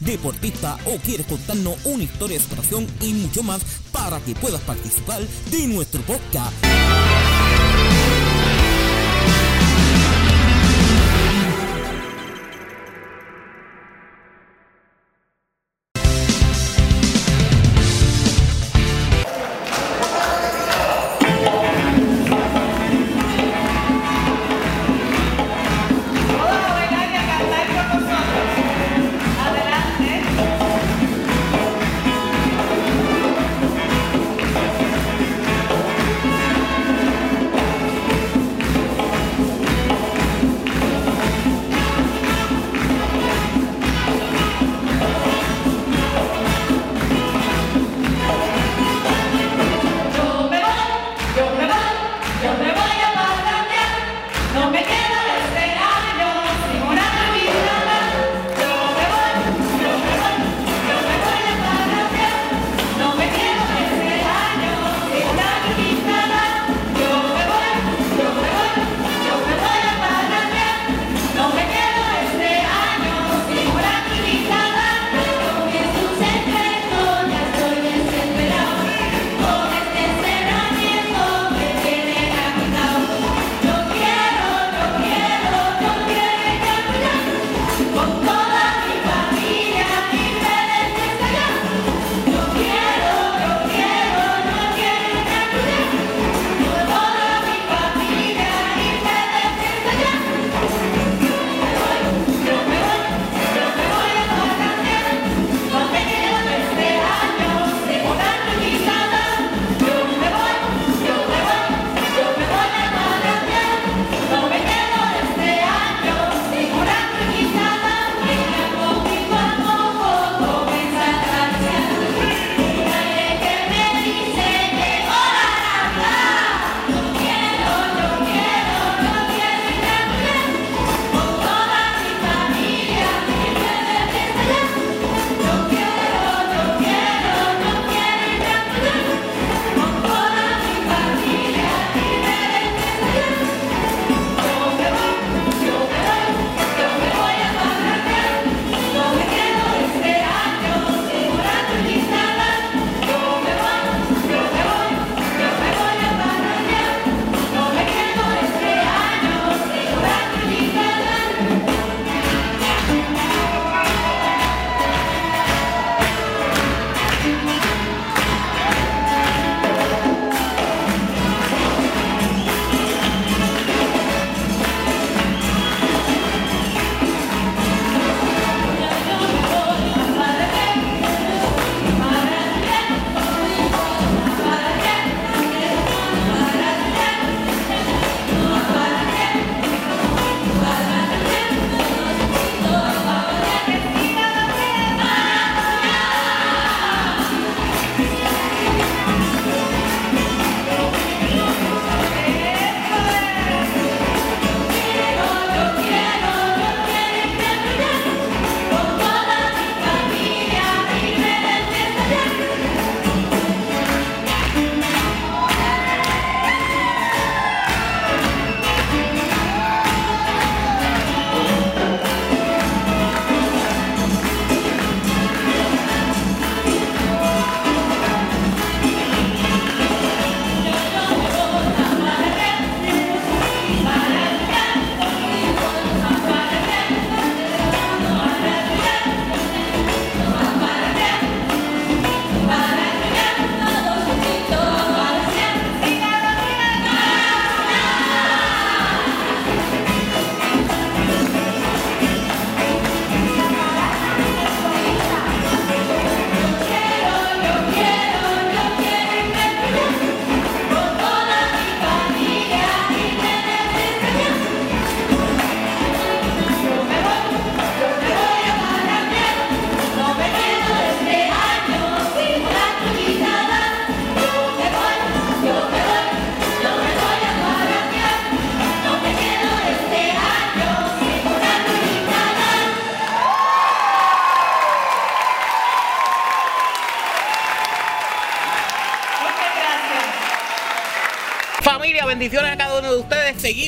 deportista o quieres contarnos una historia de superación y mucho más para que puedas participar de nuestro podcast.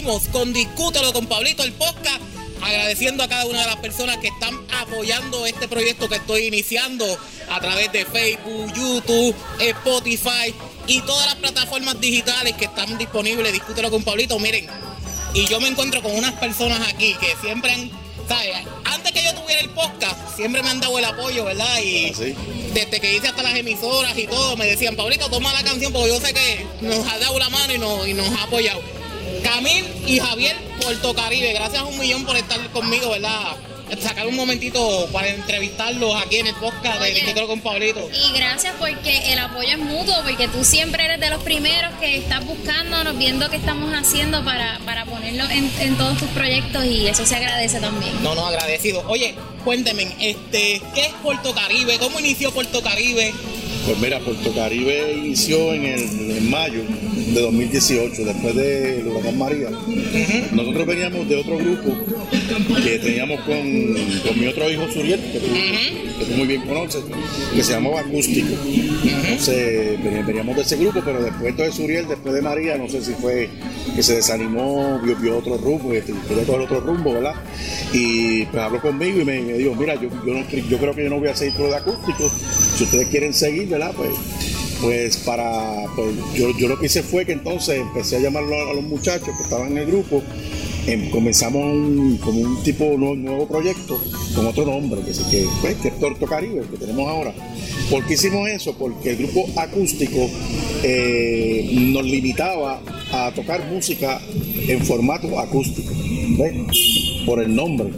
Seguimos con Discútelo con Pablito, el podcast. Agradeciendo a cada una de las personas que están apoyando este proyecto que estoy iniciando a través de Facebook, YouTube, Spotify y todas las plataformas digitales que están disponibles. Discútelo con Pablito. Miren, y yo me encuentro con unas personas aquí que siempre han, ¿sabes? Antes que yo tuviera el podcast, siempre me han dado el apoyo, ¿verdad? Y Ah, sí. desde que hice hasta las emisoras y todo, me decían, Pablito, toma la canción porque yo sé que nos ha dado la mano y nos, y nos ha apoyado. Camil y Javier Puerto Caribe, gracias un millón por estar conmigo, ¿verdad? Sacar un momentito para entrevistarlos aquí en el podcast de Oye. Discútelo con Pablito. Y gracias porque el apoyo es mutuo, porque tú siempre eres de los primeros que estás buscándonos, viendo qué estamos haciendo para, para ponerlo en, en todos tus proyectos y eso se agradece también. No, no, agradecido. Oye, cuénteme, este, ¿qué es Puerto Caribe? ¿Cómo inició Puerto Caribe? Pues mira, Puerto Caribe inició en, el, en mayo de 2018, después del huracán María. Nosotros veníamos de otro grupo que teníamos con, con mi otro hijo Suriel, que tú, que tú muy bien conoces, que se llamaba Acústico. Entonces ven- veníamos de ese grupo, pero después de Suriel, después de María, no sé si fue que se desanimó, vio, vio otro rumbo, este, quería coger otro rumbo, ¿verdad? Y pues habló conmigo y me, me dijo, mira, yo, yo, no cre- yo creo que yo no voy a seguir lo de acústico. Si ustedes quieren seguir, ¿verdad? Pues, pues para, pues yo, yo lo que hice fue que entonces empecé a llamar a los- muchachos que estaban en el grupo. em, comenzamos un, como un tipo nuevo, proyecto con otro nombre, que, que, pues, que es Puerto Caribe, que tenemos ahora. ¿Por qué hicimos eso? Porque el grupo acústico eh, nos limitaba a tocar música en formato acústico, ¿ves? Por el nombre.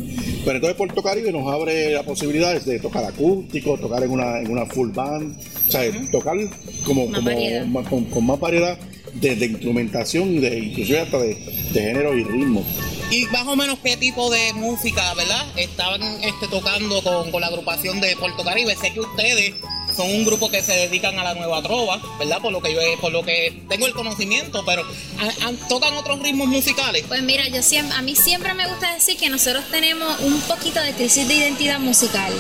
Pero entonces Puerto Caribe nos abre la posibilidad de tocar acústico, tocar en una, en una full band, o sea, tocar como, Más como con, con más variedad de, de instrumentación de, inclusive hasta de, de género y ritmo. Y más o menos qué tipo de música, ¿verdad? Estaban este, tocando con, con la agrupación de Puerto Caribe. Sé que ustedes son un grupo que se dedican a la nueva trova, ¿verdad? Por lo que yo por lo que tengo el conocimiento, pero ¿han- han- tocan otros ritmos musicales. Pues mira, yo siempre, a mí siempre me gusta decir que nosotros tenemos un poquito de crisis de identidad musical,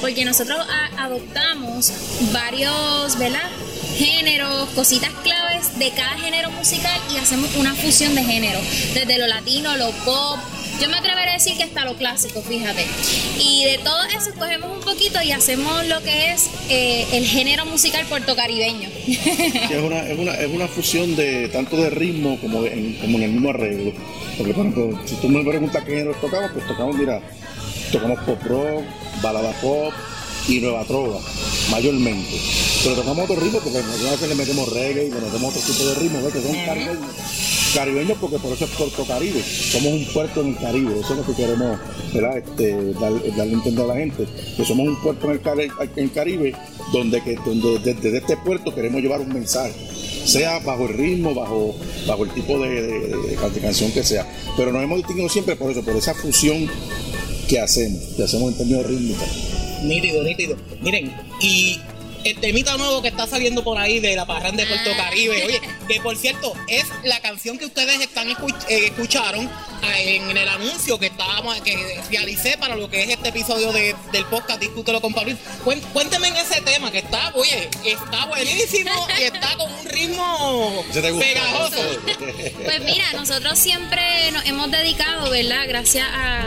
porque nosotros adoptamos varios, ¿verdad? géneros, cositas claves de cada género musical y hacemos una fusión de géneros, desde lo latino, lo pop, yo me atreveré a decir que hasta lo clásico, fíjate. Y de todo eso cogemos un poquito y hacemos lo que es eh, el género musical puertocaribeño. Sí, es, una, es, una, es una fusión de tanto de ritmo como, de- en, como en el mismo arreglo. Porque, por ejemplo, si tú me preguntas qué género tocamos, pues tocamos, mira, tocamos pop rock, balada pop y nueva trova, mayormente. Pero tocamos otro ritmo porque a veces le metemos reggae y le metemos otro tipo de ritmo, ¿ves? que son caribeños. Caribeños porque por eso es Puerto Caribe. Somos un puerto en el Caribe, eso es lo que queremos ¿verdad? Este, dar- darle a entender a la gente. Que somos un puerto en el, Cari- en el Caribe donde, que, donde desde, este puerto queremos llevar un mensaje. Sea bajo el ritmo, bajo, bajo el tipo de, de- de- de canción que sea. Pero nos hemos distinguido siempre por eso, por esa fusión que hacemos, que hacemos en términos rítmicos. Nítido, nítido. Miren, y el temita nuevo que está saliendo por ahí de la parranda de Puerto Ah. Caribe, oye, que por cierto, es la canción que ustedes están eh, escucharon ah, en el anuncio que estábamos, que realicé para lo que es este episodio de- del podcast Discútelo con Pablo. Cuénteme en ese tema que está, oye, está buenísimo y está con un ritmo pegajoso. Pues mira, nosotros siempre nos hemos dedicado, ¿verdad? Gracias a,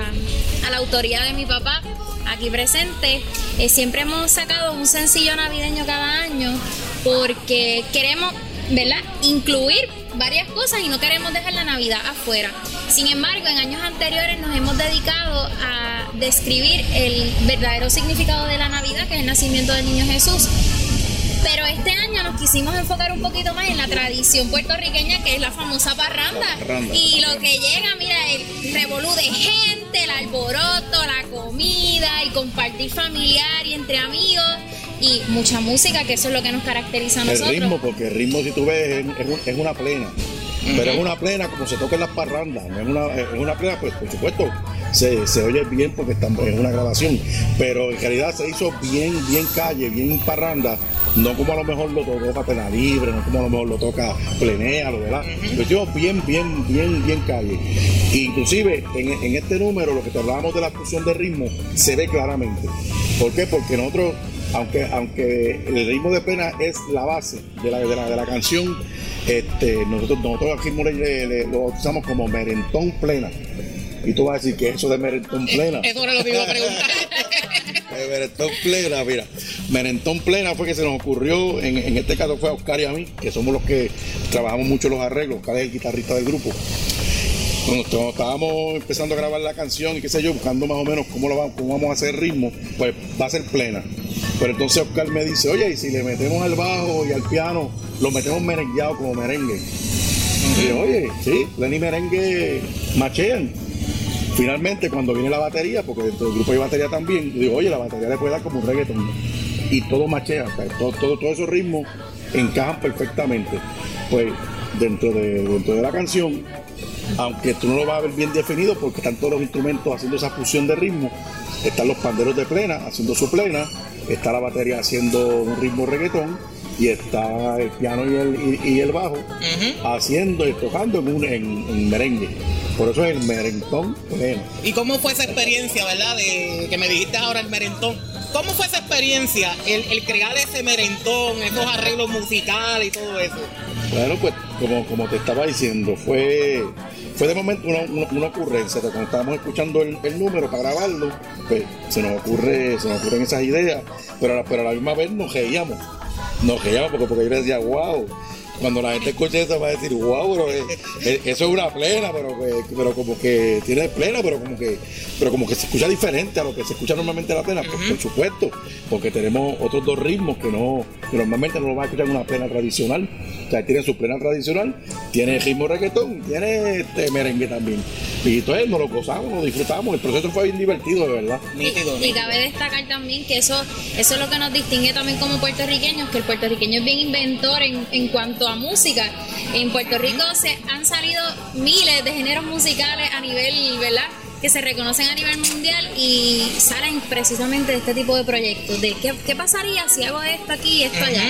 a la autoridad de mi papá aquí presente, eh, siempre hemos sacado un sencillo navideño cada año porque queremos, ¿verdad? Incluir varias cosas y no queremos dejar la Navidad afuera. Sin embargo, en años anteriores nos hemos dedicado a describir el verdadero significado de la Navidad, que es el nacimiento del niño Jesús. Pero este año nos quisimos enfocar un poquito más en la tradición puertorriqueña, que es la famosa parranda. Y lo que llega, mira, el revolú de gente, el alboroto, la comida y compartir familiar y entre amigos y mucha música, que eso es lo que nos caracteriza a El ritmo, porque el ritmo, si tú ves, es, es un- es una plena. Pero es una plena como se toca en las parrandas. Es una, es una plena, pues por supuesto, se, se oye bien porque estamos en una grabación. Pero en realidad se hizo bien, bien calle, bien parranda. No como a lo mejor lo toca Pena Libre, no como a lo mejor lo toca Plenéalo, ¿verdad? Lo hicimos bien, bien, bien, bien calle. Inclusive en, en este número, lo que te hablábamos de la fusión de ritmo, se ve claramente. ¿Por qué? Porque nosotros aunque, aunque el ritmo de plena es la base de la, de la, de la canción, este, nosotros, nosotros aquí le- le- lo bautizamos como merentón plena. Y tú vas a decir que eso de merentón plena. Eso era lo que iba a preguntar. Merentón plena, mira. Merentón plena fue que se nos ocurrió, en, en este caso fue a Oscar y a mí, que somos los que trabajamos mucho los arreglos. Oscar es el guitarrista del grupo. Cuando cuando estábamos empezando a grabar la canción y qué sé yo, buscando más o menos cómo, lo vamos, cómo vamos a hacer el ritmo, pues va a ser plena. Pero entonces Oscar me dice, oye, y si le metemos al bajo y al piano, lo metemos merengueado como merengue. Y oye, sí, plena y merengue machean. Finalmente, cuando viene la batería, porque dentro del grupo hay batería también, yo digo, oye, la batería le puede dar como un reggaeton. Y todo machea, todo, todo- todos esos ritmos encajan perfectamente. Pues dentro de, dentro de la canción, aunque tú no lo vas a ver bien definido, porque están todos los instrumentos haciendo esa fusión de ritmo, están los panderos de plena haciendo su plena, está la batería haciendo un ritmo reggaetón, y está el piano y el, y, y el bajo haciendo y tocando en, un, en, en merengue. Por eso es el merentón pleno. ¿Y cómo fue esa experiencia, verdad? De que me dijiste ahora el merentón. ¿Cómo fue esa experiencia, el, el crear ese merentón, esos arreglos musicales y todo eso? Bueno, pues como, como te estaba diciendo, fue, fue de momento una, una- una ocurrencia. Cuando estábamos escuchando el, el número para grabarlo, pues se nos ocurre, se nos ocurren esas ideas, pero, a la- pero a la misma vez nos reíamos. Nos reíamos porque, porque yo le decía, wow. Cuando la gente escuche eso va a decir, wow, eh, eso es una plena, pero, que- pero como que tiene plena, pero como que, pero como que se escucha diferente a lo que se escucha normalmente la plena, por, por supuesto, porque tenemos otros dos ritmos que no, que normalmente no lo vas a escuchar en una plena tradicional. Sea, tiene su plena tradicional, tiene ritmo reggaetón, tiene este merengue también. Y entonces nos lo gozamos, nos disfrutamos, el proceso fue bien divertido, de verdad. Nítido. Y cabe destacar también que eso, eso es lo que nos distingue también como puertorriqueños, que el puertorriqueño es bien inventor en, en cuanto a música. En Puerto Rico se han salido miles de géneros musicales a nivel, ¿verdad? que se reconocen a nivel mundial y salen precisamente de este tipo de proyectos, de qué, qué pasaría si hago esto aquí y esto allá.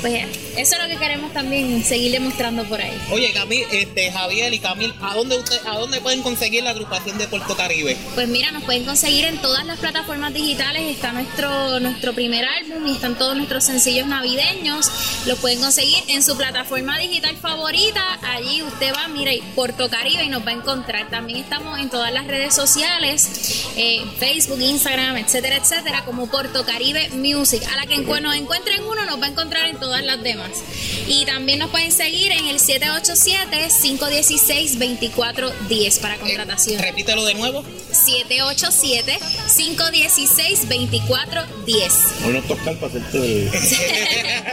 Pues eso es lo que queremos también seguir demostrando por ahí. Oye, Camil, este, Javier y Camil, ¿a dónde, usted, ¿a dónde pueden conseguir la agrupación de Puerto Caribe? Pues mira, nos pueden conseguir en todas las plataformas digitales. Está nuestro, nuestro primer álbum y están todos nuestros sencillos navideños. Los pueden conseguir en su plataforma digital favorita. Allí usted va, mira, y Puerto Caribe y nos va a encontrar. También estamos en todas las redes sociales, eh, Facebook, Instagram, etcétera, etcétera, como Puerto Caribe Music. A la que nos encuentren uno, nos va a encontrar en todas las demás. Y también nos pueden seguir en el 787-516-2410 para contratación. Repítelo de nuevo. 787-516-2410. Hoy nos toca para hacerte el,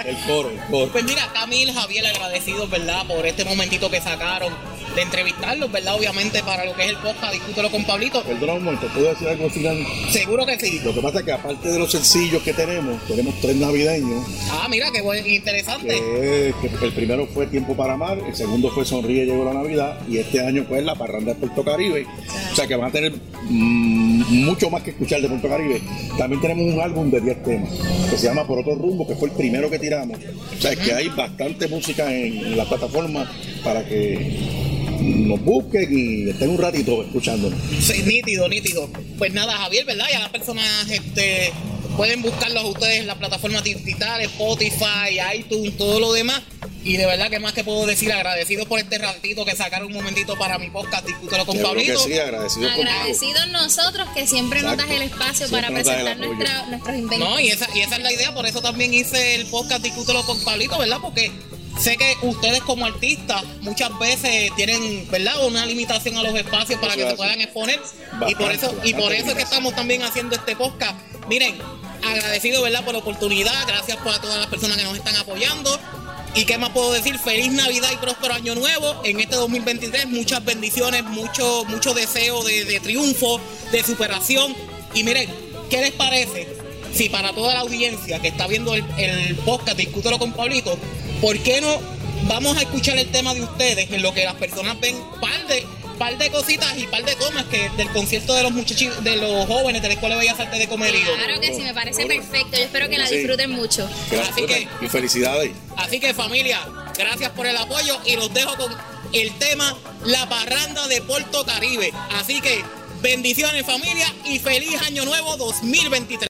el coro, el coro. Pues mira, Camil, Javier, agradecidos, ¿verdad? Por este momentito que sacaron de entrevistarlos, ¿verdad? Obviamente para lo que es el podcast, discútelo con Pablito. Un momento, ¿puedo decir algo al final? Seguro que sí. Lo que pasa es que aparte de los sencillos que tenemos, tenemos tres navideños. Ah, mira, qué buen, interesante. Que, que el primero fue Tiempo para Amar, el segundo fue Sonríe, llegó la Navidad, y este año pues la parranda de Puerto Caribe. O sea que van a tener mm, mucho más que escuchar de Puerto Caribe. También tenemos un álbum de 10 temas que se llama Por otro rumbo, que fue el primero que tiramos. O sea que hay bastante música en, en la plataforma para que nos busquen y estén un ratito escuchándonos. Sí, nítido, nítido. Pues nada, Javier, ¿verdad? Ya las personas este, pueden buscarlos a ustedes en las plataformas digitales, Spotify, iTunes, todo lo demás. Y de verdad que más que puedo decir, agradecido por este ratito que sacaron un momentito para mi podcast, discútelo con Pablito. sí, agradecido. Agradecidos nosotros que siempre nos das Exacto. el espacio Siempre para presentar nuestra- nuestros inventos. No, y esa, y esa es la idea, por eso también hice el podcast Discútelo con Pablito, ¿verdad? Porque sé que ustedes como artistas muchas veces tienen, ¿verdad? Una limitación a los espacios para Eso que se puedan exponer. y por Bastante, eso, y por bastante eso es que estamos también haciendo este podcast. Miren, agradecido, ¿verdad? Por la oportunidad, gracias por a todas las personas que nos están apoyando. ¿Y qué más puedo decir? Feliz Navidad y próspero Año Nuevo en este 2023. Muchas bendiciones, mucho, mucho deseo de, de triunfo, de superación. Y miren, ¿qué les parece si para toda la audiencia que está viendo el, el podcast Discútelo con Pablito, ¿por qué no vamos a escuchar el tema de ustedes en lo que las personas ven par de par de cositas y par de tomas que del concierto de los muchachos de los jóvenes de la Escuela de Bellas Artes de Comerío? Claro que sí, me parece perfecto. Yo espero que la Sí. disfruten mucho. Gracias, Así que- y felicidades. Así que familia, gracias por el apoyo y los dejo con el tema La Parranda de Puerto Caribe. Así que bendiciones familia y feliz año nuevo 2023.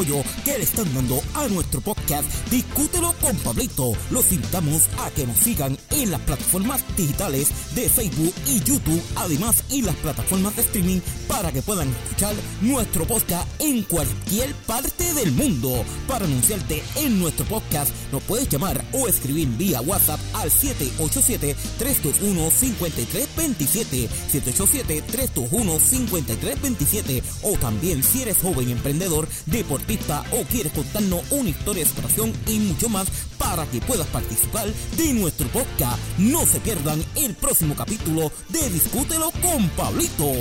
que le están dando a nuestro podcast Discútelo con Pablito. Los invitamos a que nos sigan en las plataformas digitales de Facebook y YouTube, además y las plataformas de streaming para que puedan escuchar nuestro podcast en cualquier parte del mundo. Para anunciarte en nuestro podcast, nos puedes llamar o escribir vía WhatsApp al 787-321-5327. 787-321-5327. O también si eres joven emprendedor, deportista o quieres contarnos una historia de superación y mucho más para que puedas participar de nuestro podcast. No se pierdan el próximo capítulo de Discútelo con Pablito.